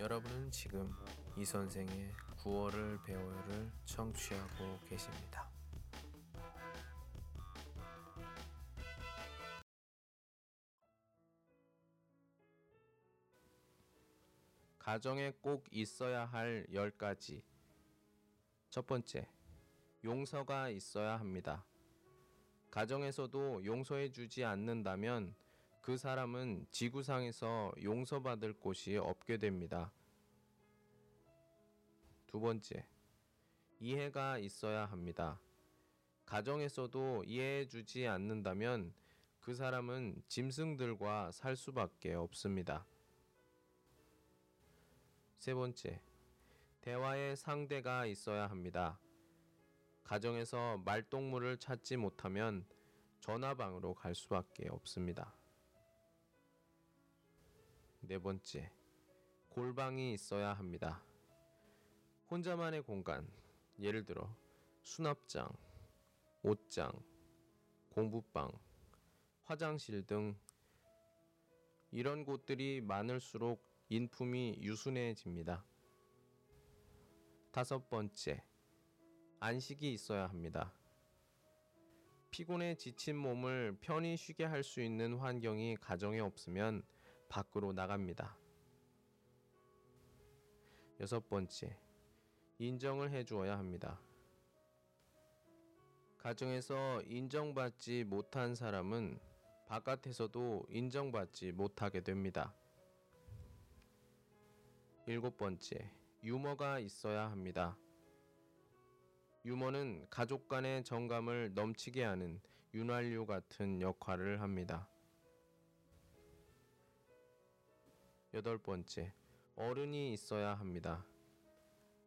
여러분은 지금 이 선생의 9월을 배워요를 청취하고 계십니다. 가정에 꼭 있어야 할 10가지. 첫 번째, 용서가 있어야 합니다. 가정에서도 용서해 주지 않는다면 그 사람은 지구상에서 용서받을 곳이 없게 됩니다. 두 번째, 이해가 있어야 합니다. 가정에서도 이해해 주지 않는다면 그 사람은 짐승들과 살 수밖에 없습니다. 세 번째, 대화의 상대가 있어야 합니다. 가정에서 말동무를 찾지 못하면 전화방으로 갈 수밖에 없습니다. 네 번째, 골방이 있어야 합니다. 혼자만의 공간, 예를 들어 수납장, 옷장, 공부방, 화장실 등 이런 곳들이 많을수록 인품이 유순해집니다. 다섯 번째, 안식이 있어야 합니다. 피곤에 지친 몸을 편히 쉬게 할 수 있는 환경이 가정에 없으면 밖으로 나갑니다. 여섯 번째, 인정을 해 주어야 합니다. 가정에서 인정받지 못한 사람은 바깥에서도 인정받지 못하게 됩니다. 일곱 번째, 유머가 있어야 합니다. 유머는 가족 간의 정감을 넘치게 하는 윤활유 같은 역할을 합니다. 여덟 번째, 어른이 있어야 합니다.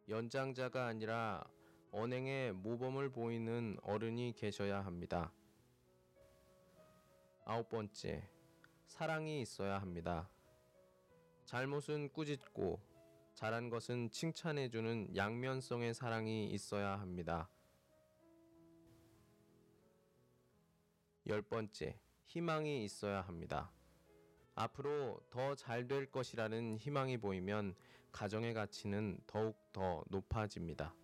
연장자가 아니라 언행에 모범을 보이는 어른이 계셔야 합니다. 아홉 번째, 사랑이 있어야 합니다. 잘못은 꾸짖고 잘한 것은 칭찬해주는 양면성의 사랑이 있어야 합니다. 열 번째, 희망이 있어야 합니다. 앞으로 더 잘 될 것이라는 희망이 보이면 가정의 가치는 더욱 더 높아집니다.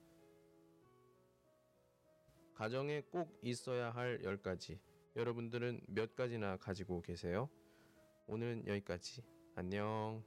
가정에 꼭 있어야 할 10가지. 여러분들은 몇 가지나 가지고 계세요? 오늘은 여기까지. 안녕.